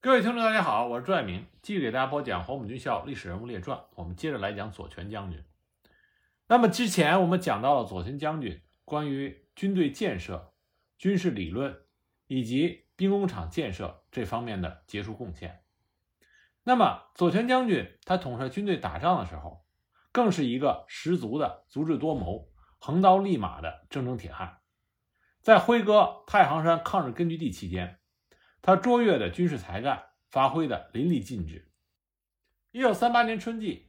各位听众，大家好，我是朱爱明，继续给大家播讲《黄埔军校历史人物列传》。我们接着来讲左权将军。那么之前我们讲到了左权将军关于军队建设、军事理论以及兵工厂建设这方面的杰出贡献。那么左权将军他统帅军队打仗的时候，更是一个十足的足智多谋、横刀立马的铮铮铁汉。在辉哥太行山抗日根据地期间，他卓越的军事才干发挥的淋漓尽致。一九三八年春季，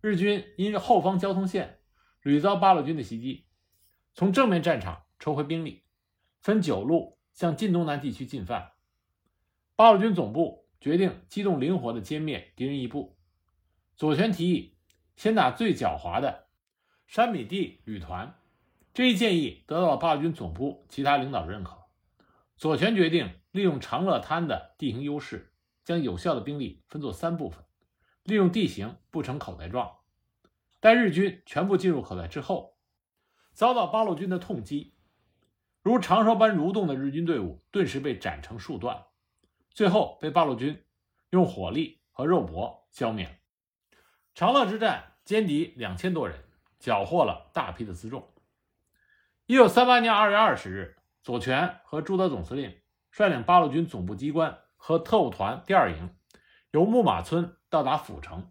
日军因后方交通线屡遭八路军的袭击，从正面战场抽回兵力，分九路向晋东南地区进犯。八路军总部决定机动灵活地歼灭敌人一部。左权提议先打最狡猾的山米地旅团，这一建议得到了八路军总部其他领导认可。左权决定利用长乐滩的地形优势，将有效的兵力分作三部分，利用地形布成口袋状。待日军全部进入口袋之后，遭到八路军的痛击，如长蛇般蠕动的日军队伍顿时被斩成数段，最后被八路军用火力和肉搏消灭。长乐之战歼敌两千多人，缴获了大批的辎重。一九三八年二月二十日。左权和朱德总司令率领八路军总部机关和特务团第二营，由木马村到达阜城。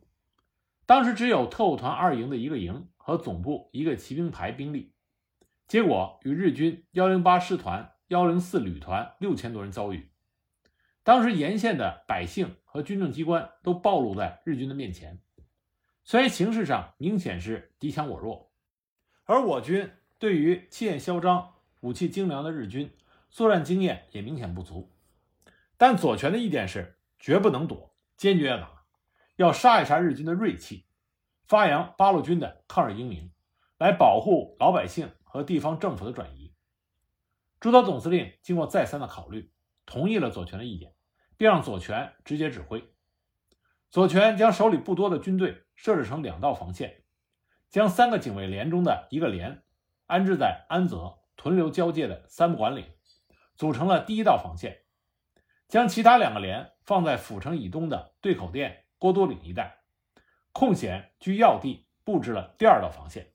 当时只有特务团二营的一个营和总部一个骑兵排兵力，结果与日军幺零八师团、幺零四旅团六千多人遭遇。当时沿线的百姓和军政机关都暴露在日军的面前，虽然形势上明显是敌强我弱，而我军对于气焰嚣张。武器精良的日军，作战经验也明显不足。但左权的意见是绝不能躲，坚决要打，要杀一杀日军的锐气，发扬八路军的抗日英名，来保护老百姓和地方政府的转移。朱德总司令经过再三的考虑，同意了左权的意见，并让左权直接指挥。左权将手里不多的军队设置成两道防线，将三个警卫连中的一个连安置在安泽。屯留交界的三不管岭，组成了第一道防线，将其他两个连放在府城以东的对口店、郭多岭一带，空闲居要地，布置了第二道防线。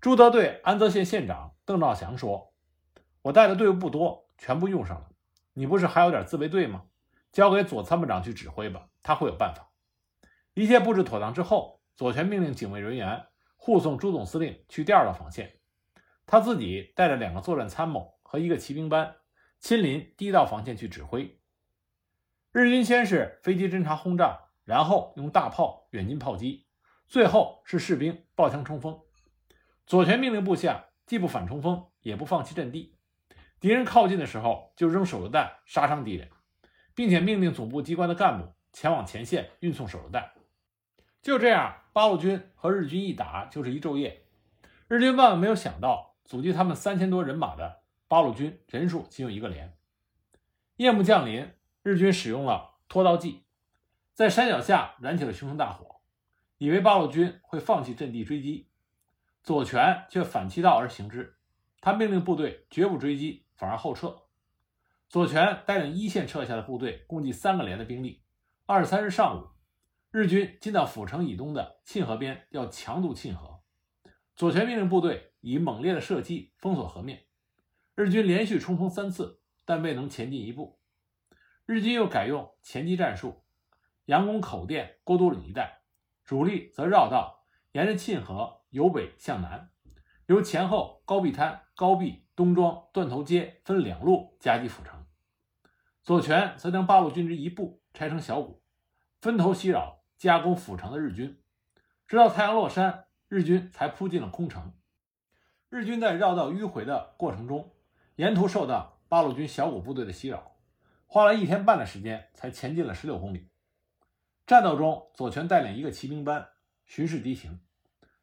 朱德对安泽县县长邓兆祥说：“我带的队伍不多，全部用上了。你不是还有点自卫队吗？交给左参谋长去指挥吧，他会有办法。”一切布置妥当之后，左权命令警卫人员护送朱总司令去第二道防线。他自己带着两个作战参谋和一个骑兵班，亲临第一道防线去指挥。日军先是飞机侦察轰炸，然后用大炮远近炮击，最后是士兵抱枪冲锋。左权命令部下既不反冲锋，也不放弃阵地。敌人靠近的时候，就扔手榴弹杀伤敌人，并且命令总部机关的干部前往前线运送手榴弹。就这样，八路军和日军一打就是一昼夜。日军万万没有想到。阻击他们三千多人马的八路军人数仅有一个连。夜幕降临，日军使用了拖刀计，在山脚下燃起了熊熊大火，以为八路军会放弃阵地追击。左权却反其道而行之，他命令部队绝不追击，反而后撤。左权带领一线撤下的部队共计三个连的兵力。二十三日上午，日军进到府城以东的沁河边，要强渡沁河。左权命令部队。以猛烈的射击封锁河面，日军连续冲锋三次，但未能前进一步。日军又改用前击战术，佯攻口店、郭都岭一带，主力则绕道沿着沁河由北向南，由前后高壁滩、高壁、东庄、断头街分两路夹击府城。左权则将八路军之一部拆成小股，分头袭扰加攻府城的日军，直到太阳落山，日军才扑进了空城。日军在绕道迂回的过程中，沿途受到八路军小股部队的袭扰，花了一天半的时间才前进了十六公里。战斗中，左权带领一个骑兵班巡视敌情，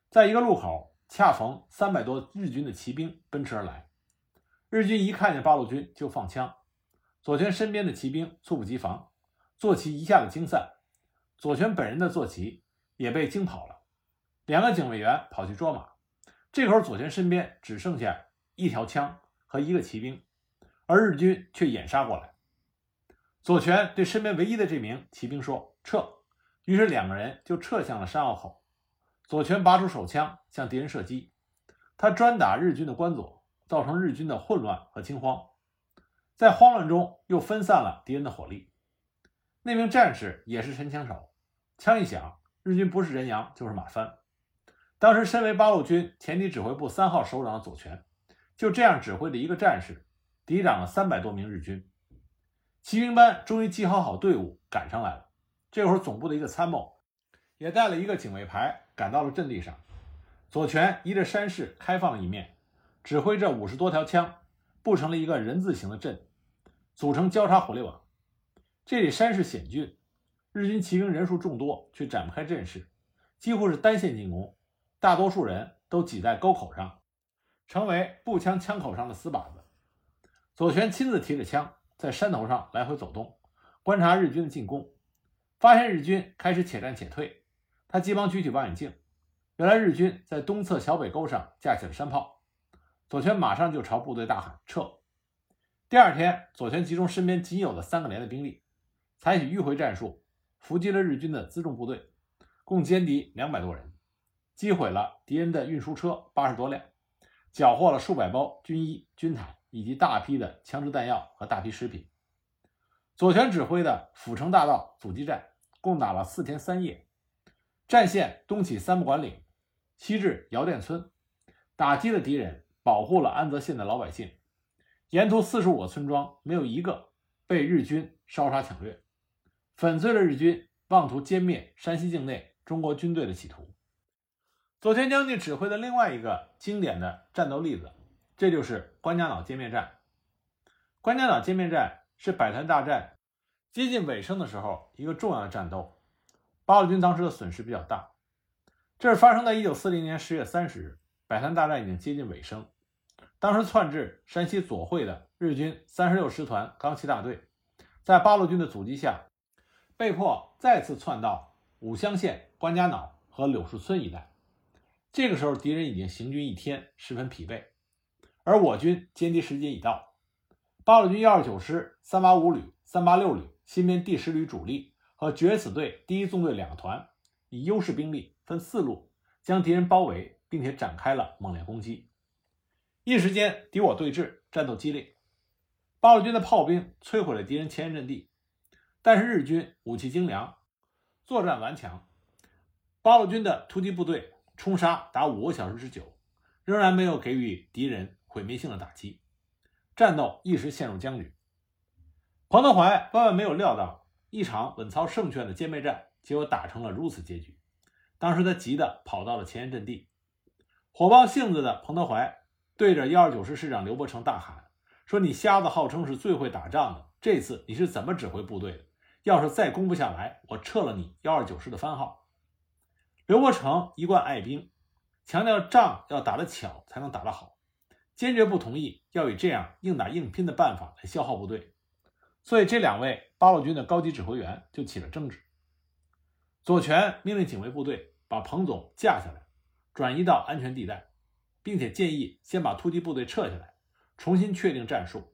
在一个路口恰逢三百多日军的骑兵奔驰而来，日军一看见八路军就放枪，左权身边的骑兵猝不及防，坐骑一下子惊散，左权本人的坐骑也被惊跑了，两个警卫员跑去捉马。这会儿，左权身边只剩下一条枪和一个骑兵，而日军却掩杀过来。左权对身边唯一的这名骑兵说：“撤。”于是两个人就撤向了山坳口。左权拔出手枪向敌人射击，他专打日军的关左，造成日军的混乱和惊慌，在慌乱中又分散了敌人的火力。那名战士也是神枪手，枪一响，日军不是人仰就是马翻。当时身为八路军前敌指挥部三号首长的左权，就这样指挥着一个战士，抵挡了三百多名日军。骑兵班终于集合好队伍，赶上来了。这会儿，总部的一个参谋也带了一个警卫排赶到了阵地上。左权依着山势开放了一面，指挥着五十多条枪，布成了一个人字形的阵，组成交叉火力网。这里山势险峻，日军骑兵人数众多，却展不开阵势，几乎是单线进攻。大多数人都挤在沟口上，成为步枪枪口上的死靶子。左权亲自提着枪。在山头上来回走动，观察日军的进攻，发现日军开始且战且退。他急忙举起望远镜，原来日军在东侧小北沟上架起了山炮。左权马上就朝部队大喊：“撤！”第二天，左权集中身边仅有的三个连的兵力，采取迂回战术，伏击了日军的辎重部队，共歼敌两百多人，击毁了敌人的运输车八十多辆，缴获了数百包军衣、军毯。以及大批的枪支弹药和大批食品。左权指挥的阜城大道阻击战共打了四天三夜，战线东起三不管岭，西至姚店村，打击了敌人，保护了安泽县的老百姓。沿途四十五个村庄没有一个被日军烧杀抢掠，粉碎了日军妄图歼灭山西境内中国军队的企图。左权将军指挥的另外一个经典的战斗例子。这就是关家岛歼灭战。关家岛歼灭战是百团大战接近尾声的时候一个重要的战斗。八路军当时的损失比较大。这是发生在一九四零年十月三十日，百团大战已经接近尾声。当时窜至山西左会的日军三十六师团钢七大队，在八路军的阻击下，被迫再次窜到武乡县关家岛和柳树村一带。这个时候，敌人已经行军一天，十分疲惫。而我军歼敌时间已到，八路军幺二九师三八五旅、三八六旅、新编第十旅主力和决死队第一纵队两个团，以优势兵力分四路将敌人包围，并且展开了猛烈攻击。一时间敌我对峙，战斗激烈。八路军的炮兵摧毁了敌人前沿阵地，但是日军武器精良，作战顽强。八路军的突击部队冲杀达五个小时之久，仍然没有给予敌人。毁灭性的打击，战斗一时陷入僵局。彭德怀万万没有料到一场稳操胜券的歼灭战，结果打成了如此结局。当时他急得跑到了前沿阵地，火爆性子的彭德怀对着幺二九师师长刘伯承大喊：“说你瞎子号称是最会打仗的，这次你是怎么指挥部队的？要是再攻不下来，我撤了你幺二九师的番号。”刘伯承一贯爱兵，强调仗要打得巧才能打得好。坚决不同意要以这样硬打硬拼的办法来消耗部队，所以这两位八路军的高级指挥员就起了争执。左权命令警卫部队把彭总架下来，转移到安全地带，并且建议先把突击部队撤下来，重新确定战术。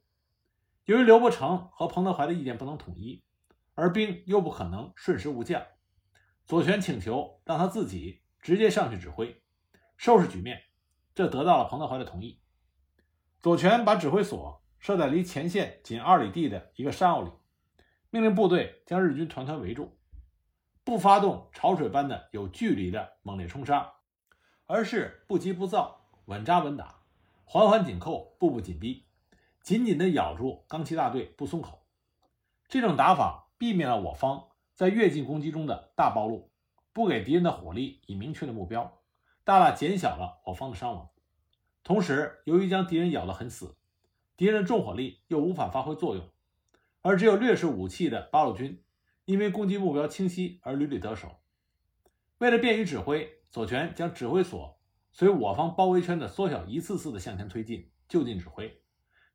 由于刘伯承和彭德怀的意见不能统一，而兵又不可能瞬时无将，左权请求让他自己直接上去指挥，收拾局面，这得到了彭德怀的同意。左权把指挥所设在离前线仅二里地的一个山坳里，命令部队将日军团团围住，不发动潮水般的有距离的猛烈冲杀，而是不急不躁、稳扎稳打、环环紧扣、步步紧逼，紧紧地咬住钢七大队不松口。这种打法避免了我方在越境攻击中的大暴露，不给敌人的火力以明确的目标，大大减小了我方的伤亡。同时，由于将敌人咬得很死，敌人的重火力又无法发挥作用，而只有劣势武器的八路军，因为攻击目标清晰而屡屡得手。为了便于指挥，左权将指挥所随我方包围圈的缩小，一次次的向前推进，就近指挥。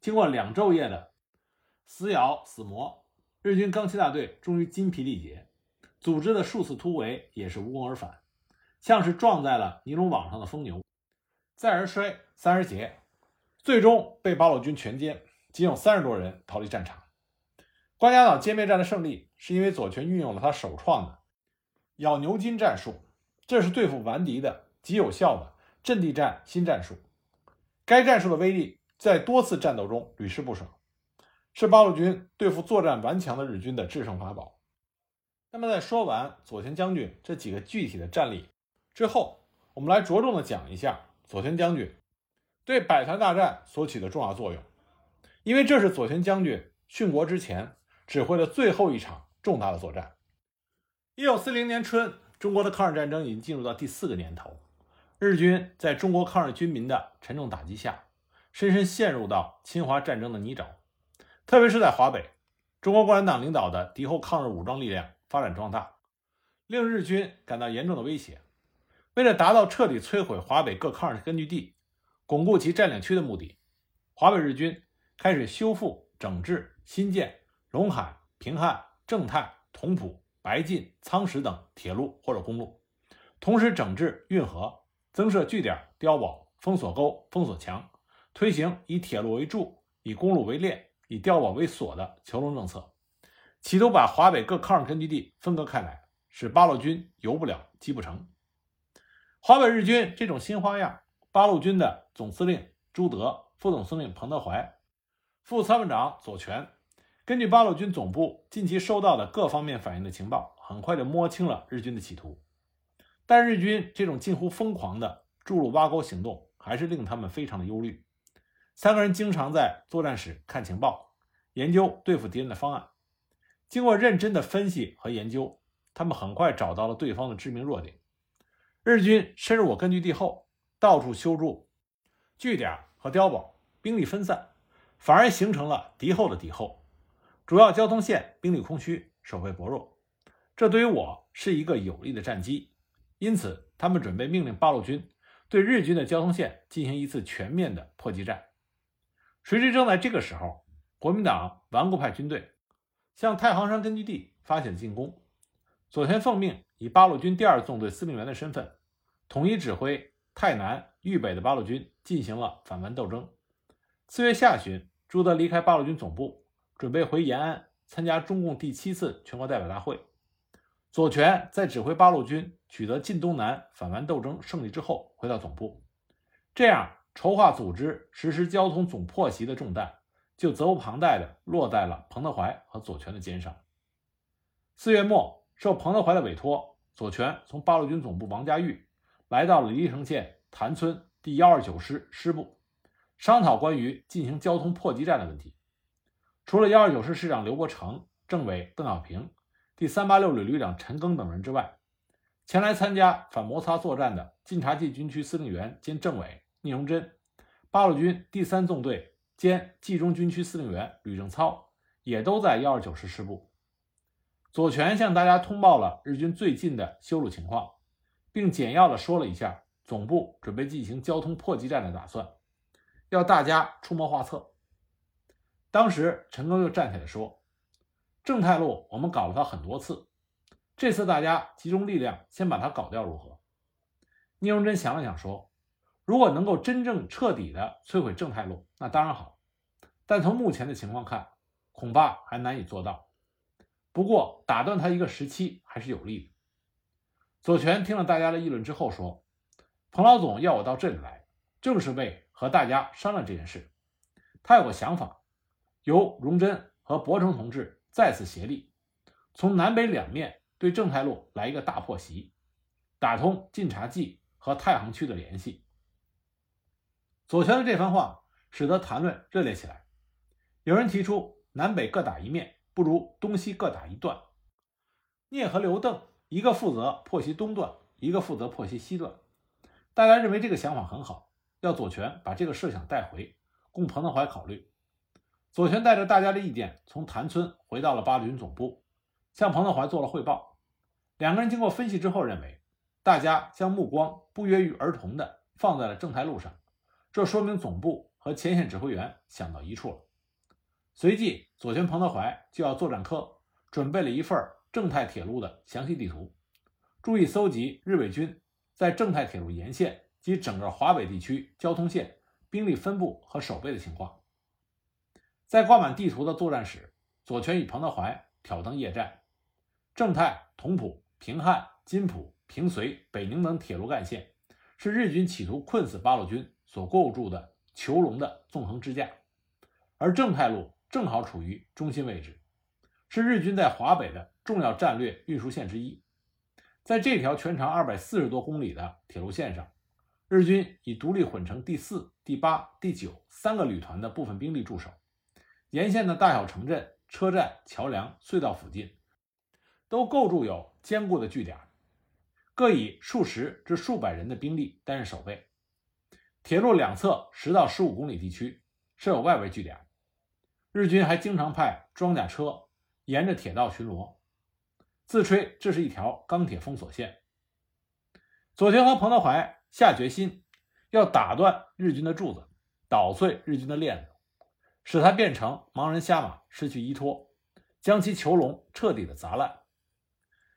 经过两昼夜的死咬死磨，日军钢七大队终于筋疲力竭，组织的数次突围也是无功而返，像是撞在了尼龙网上的疯牛。再而衰，三而竭，最终被八路军全歼，仅有三十多人逃离战场。关家岛歼灭战的胜利，是因为左权运用了他首创的咬牛筋战术，这是对付顽敌的极有效的阵地战新战术。该战术的威力在多次战斗中屡试不爽，是八路军对付作战顽强的日军的制胜法宝。那么，在说完左权将军这几个具体的战例之后，我们来着重的讲一下左权将军对百团大战所起的重要作用，因为这是左权将军殉国之前。指挥的最后一场重大的作战。一九四零年春，中国的抗日战争已经进入到第四个年头，日军在中国抗日军民的沉重打击下，深深陷入到侵华战争的泥沼。特别是在华北，中国共产党领导的敌后抗日武装力量发展壮大，令日军感到严重的威胁。为了达到彻底摧毁华北各抗日根据地、巩固其占领区的目的，华北日军开始修复、整治、新建。陇海、平汉、正太、同蒲、白晋、苍石等铁路或者公路，同时整治运河，增设据点、碉堡、封锁沟、封锁墙，推行以铁路为柱、以公路为链、以碉堡为锁的囚笼政策，企图把华北各抗日根据地分割开来，使八路军游不了、击不成。华北日军这种新花样，八路军的总司令朱德、副总司令彭德怀、副参谋长左权。根据八路军总部近期收到的各方面反映的情报，很快就摸清了日军的企图。但日军这种近乎疯狂的筑路挖沟行动，还是令他们非常的忧虑。三个人经常在作战室看情报，研究对付敌人的方案。经过认真的分析和研究，他们很快找到了对方的致命弱点。日军深入我根据地后，到处修筑据点和碉堡，兵力分散，反而形成了敌后的敌后。主要交通线兵力空虚，守备薄弱，这对于我是一个有利的战机。因此，他们准备命令八路军对日军的交通线进行一次全面的破击战。谁知正在这个时候，国民党顽固派军队向太行山根据地发起了进攻。左权奉命以八路军第二纵队司令员的身份，统一指挥太南、豫北的八路军进行了反顽斗争。四月下旬，朱德离开八路军总部。准备回延安参加中共第七次全国代表大会。左权在指挥八路军取得晋东南反顽斗争胜利之后，回到总部，这样筹划组织实施交通总破袭的重担就责无旁贷地落在了彭德怀和左权的肩上。四月末，受彭德怀的委托，左权从八路军总部王家峪来到了黎城县谭村第幺二九师师部，商讨关于进行交通破击战的问题。除了幺二九师师长刘伯承、政委邓小平、第三八六旅旅长陈赓等人之外，前来参加反摩擦作战的晋察冀军区司令员兼政委聂荣臻，八路军第三纵队兼冀中军区司令员吕正操也都在幺二九师师部。左权向大家通报了日军最近的修路情况，并简要的说了一下总部准备进行交通破击战的打算，要大家出谋划策。当时陈赓就站起来说：“正太路我们搞了他很多次，这次大家集中力量先把他搞掉如何？”聂荣臻想了想说：“如果能够真正彻底的摧毁正太路，那当然好，但从目前的情况看，恐怕还难以做到。不过打断他一个时期还是有利的。”左权听了大家的议论之后说：“彭老总要我到这里来，正是为和大家商量这件事。他有个想法。”由荣臻和伯承同志再次协力，从南北两面对正太路来一个大破袭，打通晋察冀和太行区的联系。左权的这番话使得谈论热烈起来。有人提出南北各打一面，不如东西各打一段。聂和刘邓一个负责破袭东段，一个负责破袭西段。大家认为这个想法很好，要左权把这个设想带回，供彭德怀考虑。左权带着大家的意见，从谭村回到了八路军总部，向彭德怀做了汇报。两个人经过分析之后，认为大家将目光不约于而同地放在了正太路上，这说明总部和前线指挥员想到一处了。随即，左权、彭德怀就要作战科准备了一份正太铁路的详细地图，注意搜集日伪军在正太铁路沿线及整个华北地区交通线兵力分布和守备的情况。在挂满地图的作战室，左权与彭德怀挑灯夜战，正太、同蒲、平汉、津浦、平绥、北宁等铁路干线，是日军企图困死八路军所构筑的囚笼的纵横支架，而正太路正好处于中心位置，是日军在华北的重要战略运输线之一。在这条全长二百四十多公里的铁路线上，日军以独立混成第四、第八、第九三个旅团的部分兵力驻守，沿线的大小城镇、车站、桥梁、隧道附近，都构筑有坚固的据点，各以数十至数百人的兵力担任守备。铁路两侧十到十五公里地区设有外围据点，日军还经常派装甲车沿着铁道巡逻。自吹这是一条钢铁封锁线。左权和彭德怀下决心要打断日军的柱子，捣碎日军的链子，使他变成盲人瞎马，失去依托，将其囚笼彻底的砸烂。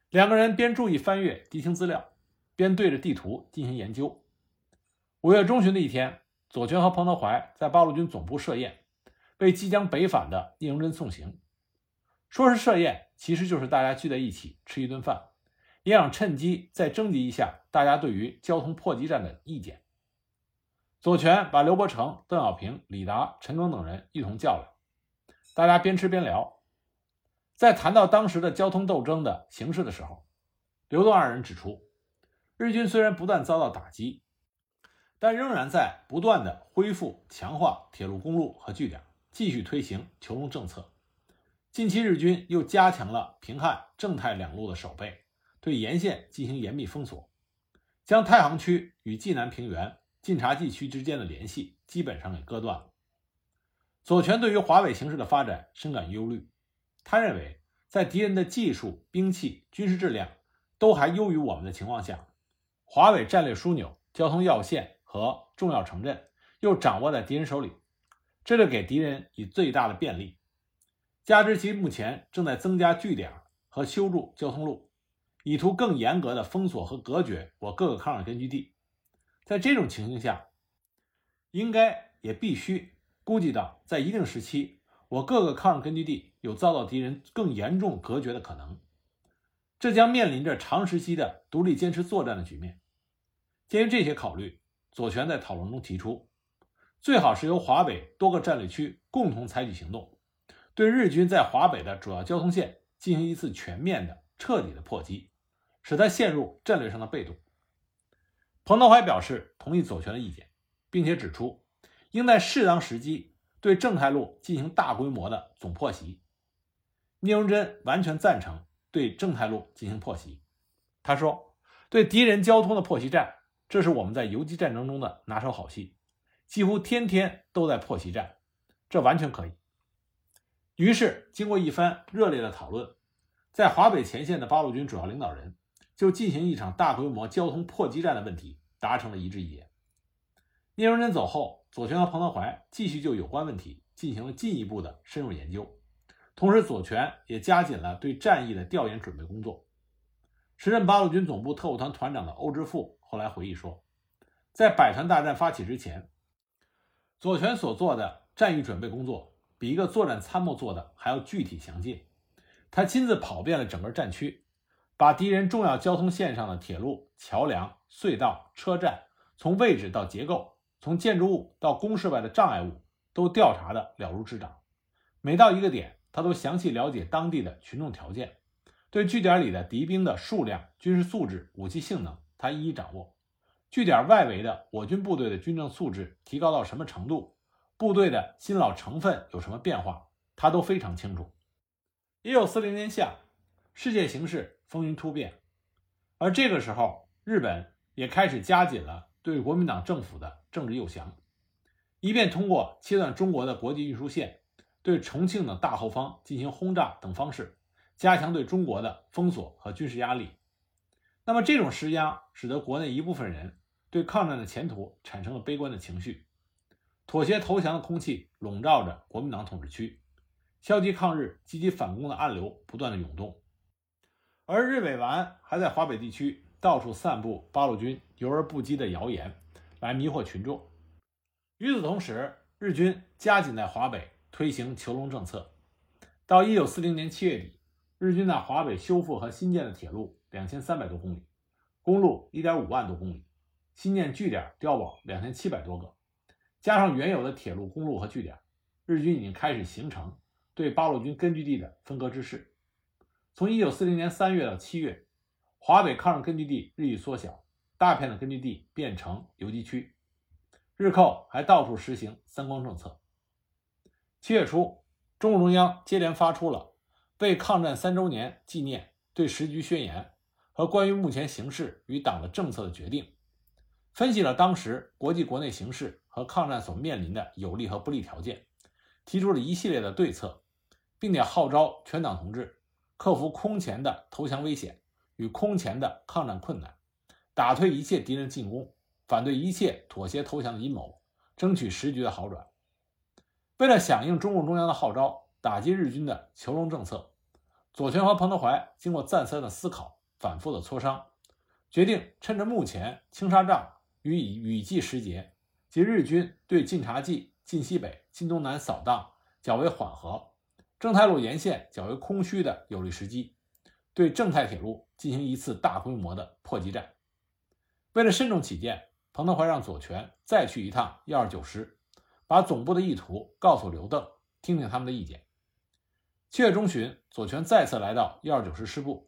两个人边注意翻阅敌情资料，边对着地图进行研究。五月中旬的一天，左权和彭德怀在八路军总部设宴，为即将北返的聂荣臻送行。说是设宴，其实就是大家聚在一起吃一顿饭，也想趁机再征集一下大家对于交通破击战的意见。左权把刘伯承、邓小平、李达、陈赓等人一同叫来，大家边吃边聊。在谈到当时的交通斗争的形势的时候，刘邓二人指出，日军虽然不断遭到打击，但仍然在不断的恢复、强化铁路、公路和据点，继续推行囚笼政策。近期日军又加强了平汉、正太两路的守备，对沿线进行严密封锁，将太行区与济南平原、晋察冀区之间的联系基本上给割断了。左权对于华北形势的发展深感忧虑，他认为，在敌人的技术、兵器、军事质量都还优于我们的情况下，华北战略枢纽、交通要线和重要城镇又掌握在敌人手里，这就给敌人以最大的便利。加之其目前正在增加据点和修筑交通路，以图更严格的封锁和隔绝我各个抗日根据地。在这种情形下，应该也必须估计到，在一定时期，我各个抗日根据地有遭到敌人更严重隔绝的可能。这将面临着长时期的独立坚持作战的局面。基于这些考虑，左权在讨论中提出，最好是由华北多个战略区共同采取行动。对日军在华北的主要交通线进行一次全面的、彻底的破击，使他陷入战略上的被动。彭德怀表示同意左权的意见，并且指出，应在适当时机对正太路进行大规模的总破袭。聂荣臻完全赞成对正太路进行破袭。他说：“对敌人交通的破袭战，这是我们在游击战争中的拿手好戏，几乎天天都在破袭战，这完全可以。”于是，经过一番热烈的讨论，在华北前线的八路军主要领导人就进行一场大规模交通破击战的问题达成了一致意见。聂荣臻走后，左权和彭德怀继续就有关问题进行了进一步的深入研究，同时左权也加紧了对战役的调研准备工作。时任八路军总部特务团团长的欧之富后来回忆说，在百团大战发起之前，左权所做的战役准备工作。比一个作战参谋做的还要具体详尽。他亲自跑遍了整个战区，把敌人重要交通线上的铁路、桥梁、隧道、车站，从位置到结构，从建筑物到工事外的障碍物，都调查的了如指掌。每到一个点，他都详细了解当地的群众条件，对据点里的敌兵的数量、军事素质、武器性能，他一一掌握。据点外围的我军部队的军政素质提高到什么程度？部队的新老成分有什么变化，他都非常清楚。一九四零年夏，世界形势风云突变，而这个时候，日本也开始加紧了对国民党政府的政治诱降，以便通过切断中国的国际运输线，对重庆的大后方进行轰炸等方式，加强对中国的封锁和军事压力。那么，这种施压使得国内一部分人对抗战的前途产生了悲观的情绪。妥协投降的空气笼罩着国民党统治区，消极抗日、积极反攻的暗流不断的涌动，而日伪顽还在华北地区到处散布八路军游而不击的谣言，来迷惑群众。与此同时，日军加紧在华北推行囚笼政策，到一九四零年七月底，日军在华北修复和新建的铁路两千三百多公里，公路一点五万多公里，新建据点碉堡两千七百多个，加上原有的铁路、公路和据点，日军已经开始形成对八路军根据地的分割之势。从一九四零年三月到七月，华北抗日根据地日益缩小，大片的根据地变成游击区。日寇还到处实行“三光”政策。七月初，中共中央接连发出了为抗战三周年纪念对时局宣言和关于目前形势与党的政策的决定，分析了当时国际国内形势和抗战所面临的有利和不利条件，提出了一系列的对策，并且号召全党同志。克服空前的投降危险与空前的抗战困难，打退一切敌人进攻，反对一切妥协投降的阴谋，争取时局的好转。为了响应中共中央的号召，打击日军的囚笼政策，左权和彭德怀经过再三的思考、反复的磋商，决定趁着目前青沙帐与雨季时节及日军对晋察冀、晋西北、晋东南扫荡较为缓和。正太路沿线较为空虚的有利时机，对正太铁路进行一次大规模的破击战。为了慎重起见，彭德怀让左权再去一趟一二九师，把总部的意图告诉刘邓，听听他们的意见。七月中旬，左权再次来到一二九师师部，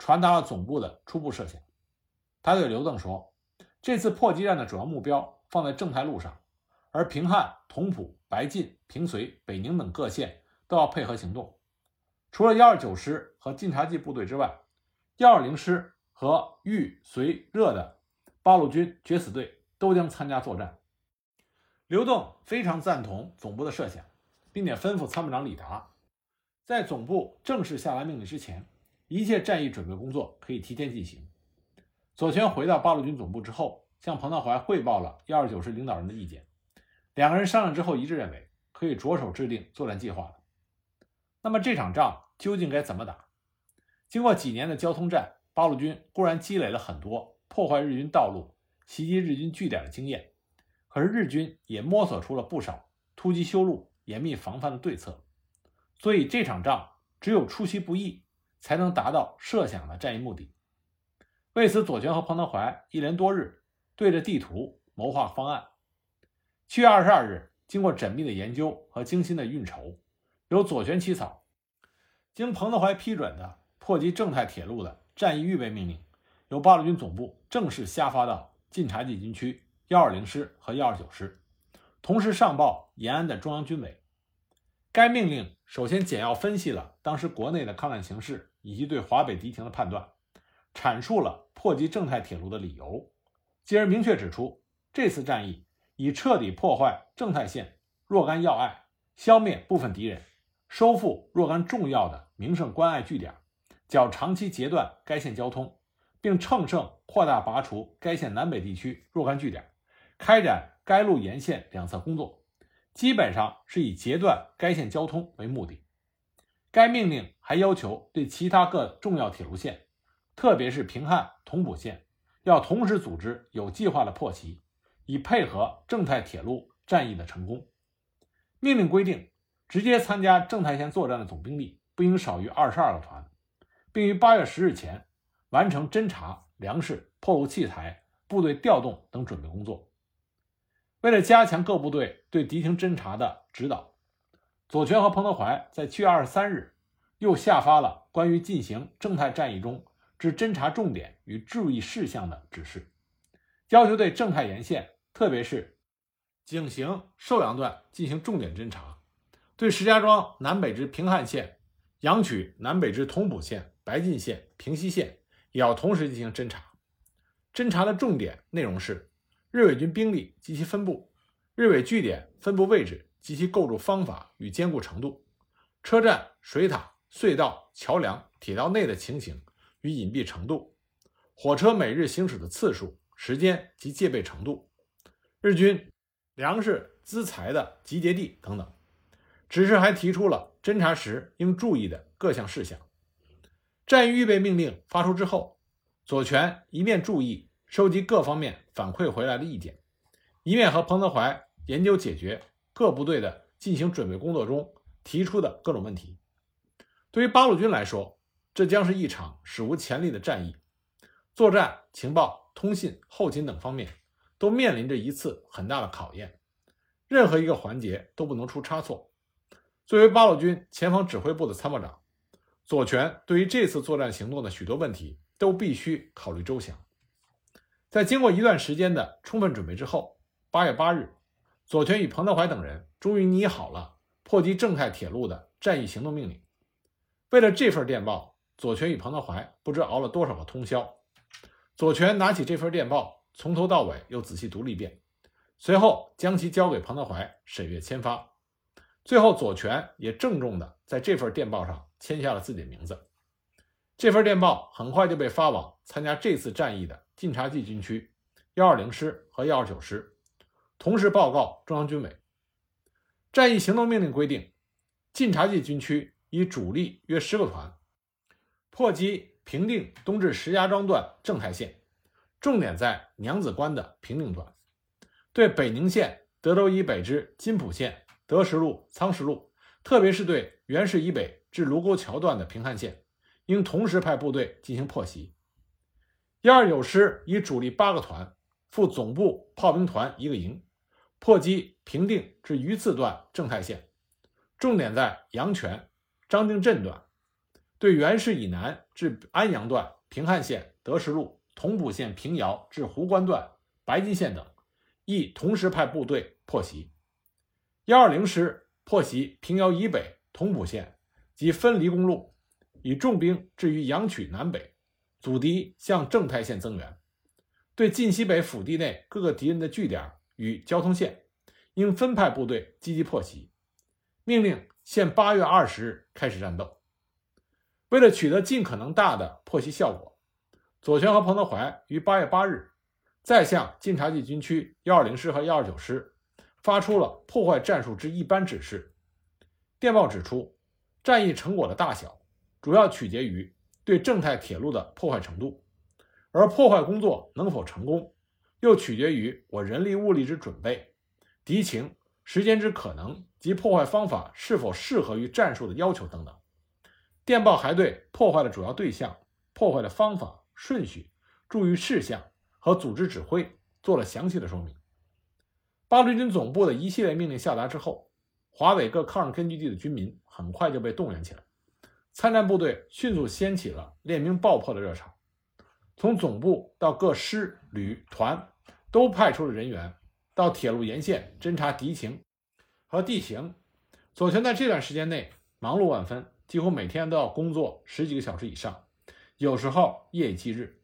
传达了总部的初步设想。他对刘邓说：“这次破击战的主要目标放在正太路上，而平汉、同蒲、白晋、平绥、北宁等各县。”都要配合行动。除了幺二九师和晋察冀部队之外，幺二零师和豫绥热的八路军决死队都将参加作战。刘邓非常赞同总部的设想，并且吩咐参谋长李达，在总部正式下达命令之前，一切战役准备工作可以提前进行。左权回到八路军总部之后，向彭德怀汇报了幺二九师领导人的意见。两个人商量之后，一致认为可以着手制定作战计划了。那么这场仗究竟该怎么打？经过几年的交通战，八路军固然积累了很多破坏日军道路、袭击日军据点的经验，可是日军也摸索出了不少突击修路、严密防范的对策。所以这场仗只有出其不意，才能达到设想的战役目的。为此，左权和彭德怀一连多日对着地图谋划方案。七月二十二日，经过缜密的研究和精心的运筹。由左权起草，经彭德怀批准的破击正太铁路的战役预备命令，由八路军总部正式下发到晋察冀军区幺二零师和幺二九师，同时上报延安的中央军委。该命令首先简要分析了当时国内的抗战形势以及对华北敌情的判断，阐述了破击正太铁路的理由，进而明确指出，这次战役以彻底破坏正太线若干要隘，消灭部分敌人。收复若干重要的名胜关隘据点，较长期截断该线交通，并乘胜扩大拔除该线南北地区若干据点，开展该路沿线两侧工作，基本上是以截断该线交通为目的。该命令还要求对其他各重要铁路线，特别是平汉、同蒲线，要同时组织有计划的破袭，以配合正太铁路战役的成功。命令规定。直接参加正太线作战的总兵力不应少于二十二个团，并于八月十日前完成侦察、粮食、破路器材、部队调动等准备工作。为了加强各部队对敌情侦察的指导，左权和彭德怀在七月二十三日又下发了关于进行正太战役中之侦察重点与注意事项的指示，要求对正太沿线，特别是井陉、寿阳段进行重点侦察。对石家庄南北之平汉线、阳曲南北之同蒲线、白晋线、平西线也要同时进行侦查。侦查的重点内容是日伪军兵力及其分布、日伪据点分布位置及其构筑方法与坚固程度、车站、水塔、隧道、桥梁、铁道内的情形与隐蔽程度、火车每日行驶的次数、时间及戒备程度、日军粮食资财的集结地等等。指示还提出了侦察时应注意的各项事项。战役预备命令发出之后，左权一面注意收集各方面反馈回来的意见，一面和彭德怀研究解决各部队的进行准备工作中提出的各种问题。对于八路军来说，这将是一场史无前例的战役，作战、情报、通信、后勤等方面都面临着一次很大的考验，任何一个环节都不能出差错。作为八路军前方指挥部的参谋长，左权对于这次作战行动的许多问题都必须考虑周详。在经过一段时间的充分准备之后，八月八日，左权与彭德怀等人终于拟好了破击正太铁路的战役行动命令。为了这份电报，左权与彭德怀不知熬了多少个通宵。左权拿起这份电报，从头到尾又仔细读了一遍，随后将其交给彭德怀审阅签发。最后，左权也郑重地在这份电报上签下了自己的名字。这份电报很快就被发往参加这次战役的。晋察冀军区幺二零师和幺二九师同时报告中央军委。战役行动命令规定，晋察冀军区以主力约十个团，破击平定东至石家庄段正太线，重点在娘子关的平定段。对北宁县德州以北之金浦县、德石路、苍石路，特别是对原市以北至卢沟桥段的平汉线，应同时派部队进行破袭。幺二九师以主力八个团，副总部炮兵团一个营，破击平定至榆次段正太线，重点在阳泉、张定镇段；对原市以南至安阳段平汉线、德石路、同蒲县平遥至壶关段白金线等，亦同时派部队破袭。幺二零师破袭平遥以北同蒲县及分离公路，以重兵置于阳曲南北。阻敌向正太线增援，对晋西北腹地内各个敌人的据点与交通线，应分派部队积极破袭。命令限八月二十日开始战斗。为了取得尽可能大的破袭效果，左权和彭德怀于八月八日再向晋察冀军区幺二零师和幺二九师发出了破坏战术之一般指示。电报指出，战役成果的大小主要取决于。对正太铁路的破坏程度，而破坏工作能否成功，又取决于我人力物力之准备、敌情、时间之可能及破坏方法是否适合于战术的要求等等。电报还对破坏的主要对象、破坏的方法、顺序、注意事项和组织指挥做了详细的说明。八路军总部的一系列命令下达之后，华北各抗日根据地的军民很快就被动员起来。参战部队迅速掀起了练兵爆破的热潮，从总部到各师、旅、团，都派出了人员到铁路沿线侦察敌情和地形。左权在这段时间内忙碌万分，几乎每天都要工作十几个小时以上，有时候夜以继日。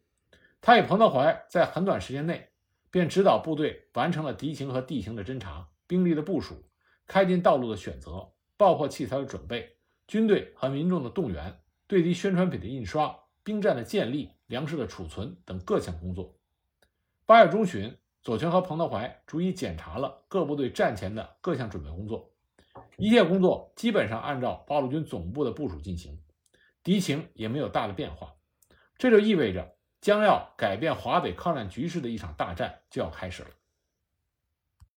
他与彭德怀在很短时间内便指导部队完成了敌情和地形的侦察、兵力的部署、开进道路的选择、爆破器材的准备。军队和民众的动员、对敌宣传品的印刷、兵站的建立、粮食的储存等各项工作。八月中旬，左权和彭德怀逐一检查了各部队战前的各项准备工作，一切工作基本上按照八路军总部的部署进行，敌情也没有大的变化。这就意味着将要改变华北抗战局势的一场大战就要开始了。